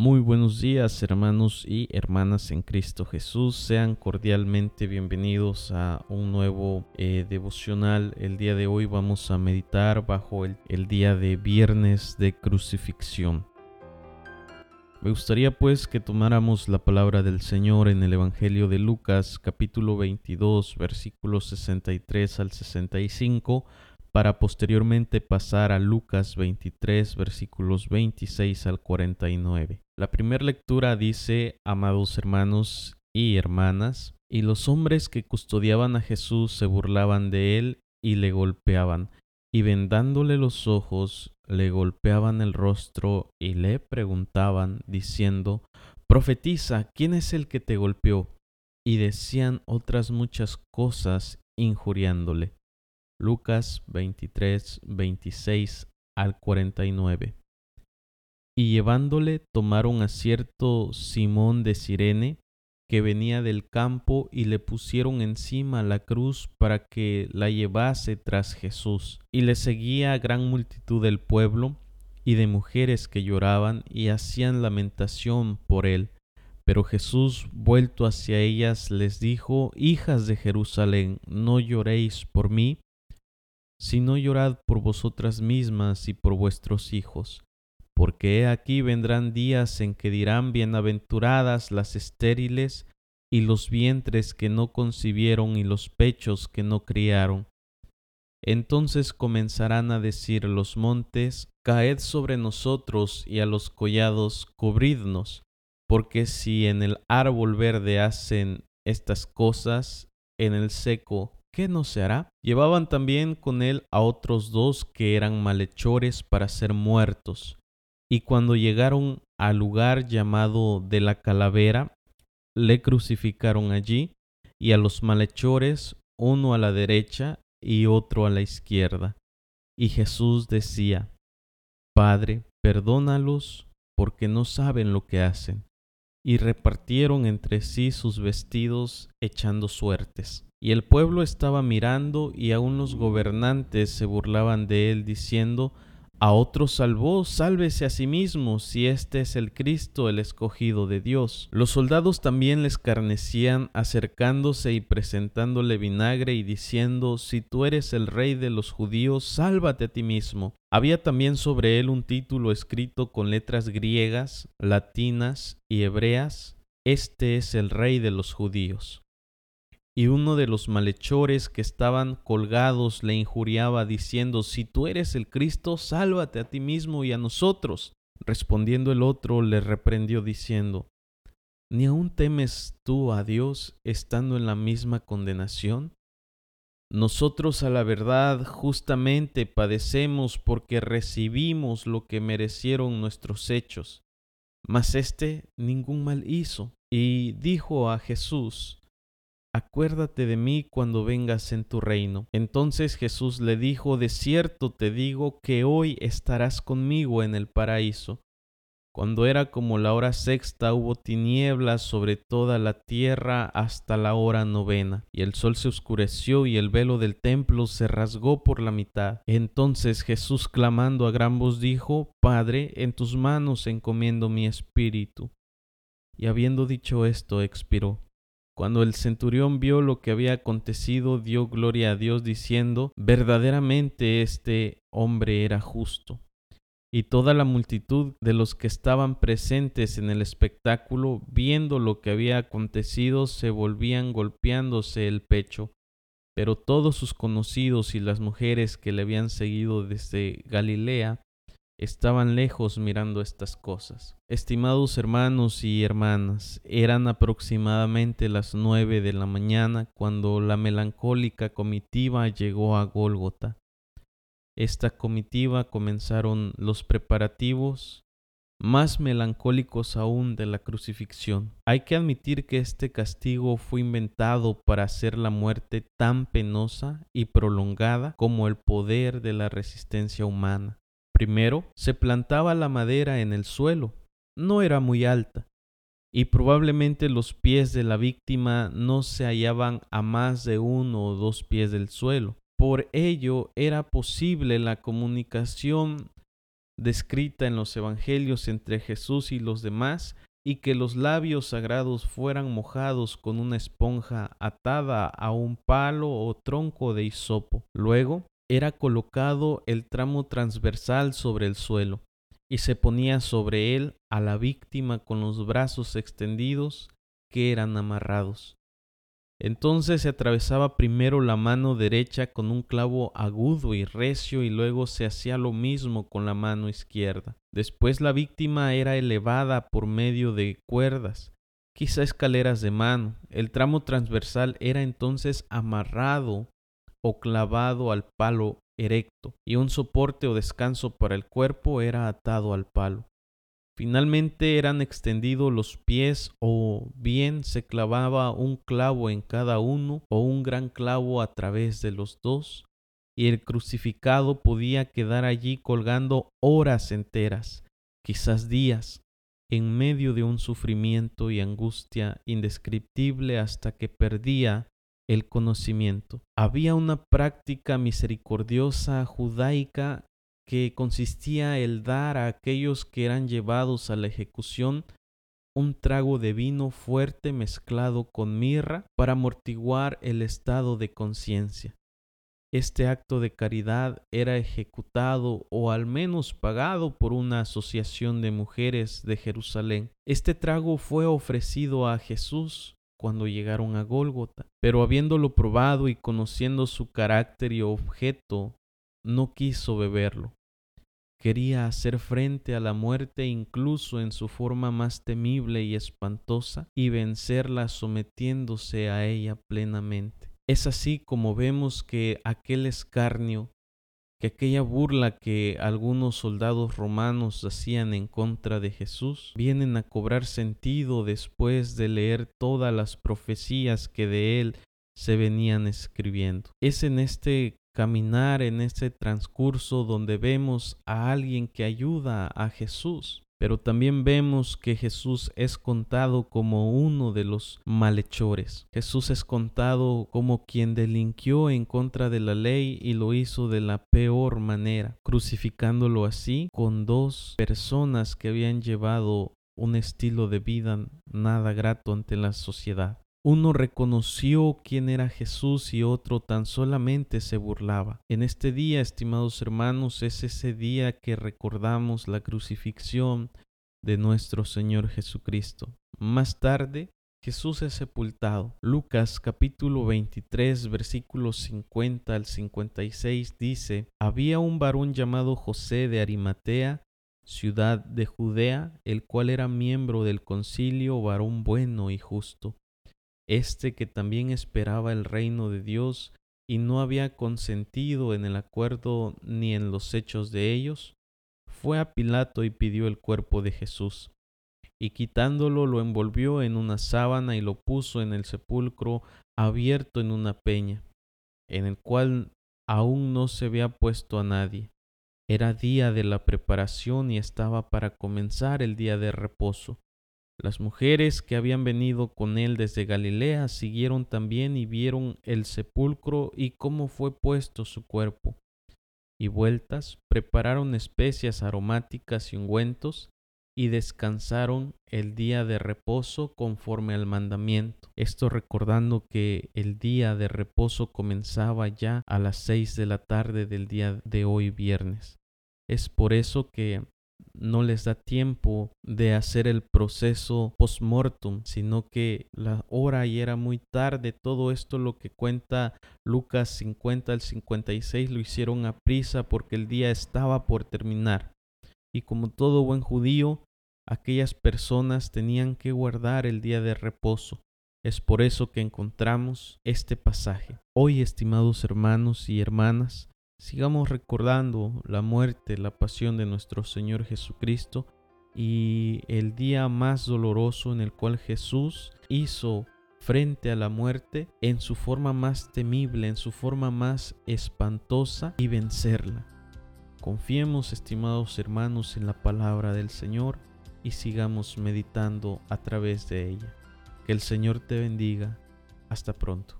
Muy buenos días hermanos y hermanas en Cristo Jesús. Sean cordialmente bienvenidos a un nuevo eh, devocional. El día de hoy vamos a meditar bajo el, el día de viernes de crucifixión. Me gustaría pues que tomáramos la palabra del Señor en el Evangelio de Lucas capítulo 22 versículos 63 al 65 para posteriormente pasar a Lucas 23 versículos 26 al 49. La primera lectura dice, amados hermanos y hermanas, y los hombres que custodiaban a Jesús se burlaban de él y le golpeaban, y vendándole los ojos, le golpeaban el rostro y le preguntaban, diciendo, Profetiza, ¿quién es el que te golpeó? Y decían otras muchas cosas injuriándole. Lucas 23, 26 al 49. Y llevándole tomaron a cierto Simón de Sirene, que venía del campo, y le pusieron encima la cruz para que la llevase tras Jesús. Y le seguía gran multitud del pueblo y de mujeres que lloraban y hacían lamentación por él. Pero Jesús, vuelto hacia ellas, les dijo, Hijas de Jerusalén, no lloréis por mí, sino llorad por vosotras mismas y por vuestros hijos, porque he aquí vendrán días en que dirán bienaventuradas las estériles y los vientres que no concibieron y los pechos que no criaron. Entonces comenzarán a decir los montes, Caed sobre nosotros y a los collados, cubridnos, porque si en el árbol verde hacen estas cosas, en el seco ¿qué no se hará? Llevaban también con él a otros dos que eran malhechores para ser muertos. Y cuando llegaron al lugar llamado de la calavera, le crucificaron allí, y a los malhechores, uno a la derecha y otro a la izquierda. Y Jesús decía, Padre, perdónalos, porque no saben lo que hacen. Y repartieron entre sí sus vestidos echando suertes. Y el pueblo estaba mirando y aun los gobernantes se burlaban de él diciendo, a otro salvó, sálvese a sí mismo, si este es el Cristo, el escogido de Dios. Los soldados también les carnecían, acercándose y presentándole vinagre y diciendo, si tú eres el rey de los judíos, sálvate a ti mismo. Había también sobre él un título escrito con letras griegas, latinas y hebreas, Este es el rey de los judíos y uno de los malhechores que estaban colgados le injuriaba diciendo, Si tú eres el Cristo, sálvate a ti mismo y a nosotros. Respondiendo el otro le reprendió diciendo, ¿Ni aún temes tú a Dios estando en la misma condenación? Nosotros a la verdad justamente padecemos porque recibimos lo que merecieron nuestros hechos, mas éste ningún mal hizo. Y dijo a Jesús, acuérdate de mí cuando vengas en tu reino. Entonces Jesús le dijo, de cierto te digo que hoy estarás conmigo en el paraíso. Cuando era como la hora sexta hubo tinieblas sobre toda la tierra hasta la hora novena, y el sol se oscureció y el velo del templo se rasgó por la mitad. Entonces Jesús clamando a gran voz dijo, Padre, en tus manos encomiendo mi espíritu. Y habiendo dicho esto, expiró. Cuando el centurión vio lo que había acontecido, dio gloria a Dios diciendo, verdaderamente este hombre era justo. Y toda la multitud de los que estaban presentes en el espectáculo, viendo lo que había acontecido, se volvían golpeándose el pecho. Pero todos sus conocidos y las mujeres que le habían seguido desde Galilea estaban lejos mirando estas cosas. Estimados hermanos y hermanas, eran aproximadamente las nueve de la mañana cuando la melancólica comitiva llegó a Gólgota. Esta comitiva comenzaron los preparativos más melancólicos aún de la crucifixión. Hay que admitir que este castigo fue inventado para hacer la muerte tan penosa y prolongada como el poder de la resistencia humana. Primero, se plantaba la madera en el suelo. No era muy alta, y probablemente los pies de la víctima no se hallaban a más de uno o dos pies del suelo. Por ello era posible la comunicación descrita en los evangelios entre Jesús y los demás, y que los labios sagrados fueran mojados con una esponja atada a un palo o tronco de hisopo. Luego era colocado el tramo transversal sobre el suelo, y se ponía sobre él a la víctima con los brazos extendidos que eran amarrados. Entonces se atravesaba primero la mano derecha con un clavo agudo y recio y luego se hacía lo mismo con la mano izquierda. Después la víctima era elevada por medio de cuerdas, quizá escaleras de mano. El tramo transversal era entonces amarrado o clavado al palo erecto y un soporte o descanso para el cuerpo era atado al palo. Finalmente eran extendidos los pies o bien se clavaba un clavo en cada uno o un gran clavo a través de los dos y el crucificado podía quedar allí colgando horas enteras, quizás días, en medio de un sufrimiento y angustia indescriptible hasta que perdía el conocimiento. Había una práctica misericordiosa judaica que consistía el dar a aquellos que eran llevados a la ejecución un trago de vino fuerte mezclado con mirra para amortiguar el estado de conciencia. Este acto de caridad era ejecutado o al menos pagado por una asociación de mujeres de Jerusalén. Este trago fue ofrecido a Jesús cuando llegaron a Gólgota, pero habiéndolo probado y conociendo su carácter y objeto, no quiso beberlo quería hacer frente a la muerte incluso en su forma más temible y espantosa y vencerla sometiéndose a ella plenamente. Es así como vemos que aquel escarnio, que aquella burla que algunos soldados romanos hacían en contra de Jesús, vienen a cobrar sentido después de leer todas las profecías que de él se venían escribiendo. Es en este caminar en ese transcurso donde vemos a alguien que ayuda a Jesús, pero también vemos que Jesús es contado como uno de los malhechores. Jesús es contado como quien delinquió en contra de la ley y lo hizo de la peor manera, crucificándolo así con dos personas que habían llevado un estilo de vida nada grato ante la sociedad. Uno reconoció quién era Jesús y otro tan solamente se burlaba. En este día, estimados hermanos, es ese día que recordamos la crucifixión de nuestro Señor Jesucristo. Más tarde, Jesús es sepultado. Lucas capítulo 23 versículos 50 al 56 dice, Había un varón llamado José de Arimatea, ciudad de Judea, el cual era miembro del concilio, varón bueno y justo este que también esperaba el reino de Dios y no había consentido en el acuerdo ni en los hechos de ellos, fue a Pilato y pidió el cuerpo de Jesús. Y quitándolo lo envolvió en una sábana y lo puso en el sepulcro abierto en una peña, en el cual aún no se había puesto a nadie. Era día de la preparación y estaba para comenzar el día de reposo. Las mujeres que habían venido con él desde Galilea siguieron también y vieron el sepulcro y cómo fue puesto su cuerpo. Y vueltas prepararon especias aromáticas y ungüentos y descansaron el día de reposo conforme al mandamiento. Esto recordando que el día de reposo comenzaba ya a las seis de la tarde del día de hoy viernes. Es por eso que no les da tiempo de hacer el proceso post-mortem, sino que la hora y era muy tarde. Todo esto lo que cuenta Lucas 50 al 56 lo hicieron a prisa porque el día estaba por terminar. Y como todo buen judío, aquellas personas tenían que guardar el día de reposo. Es por eso que encontramos este pasaje. Hoy, estimados hermanos y hermanas, sigamos recordando la muerte, la pasión de nuestro Señor Jesucristo y el día más doloroso en el cual Jesús hizo frente a la muerte en su forma más temible, en su forma más espantosa y vencerla. Confiemos, estimados hermanos, en la palabra del Señor y sigamos meditando a través de ella. Que el Señor te bendiga. Hasta pronto.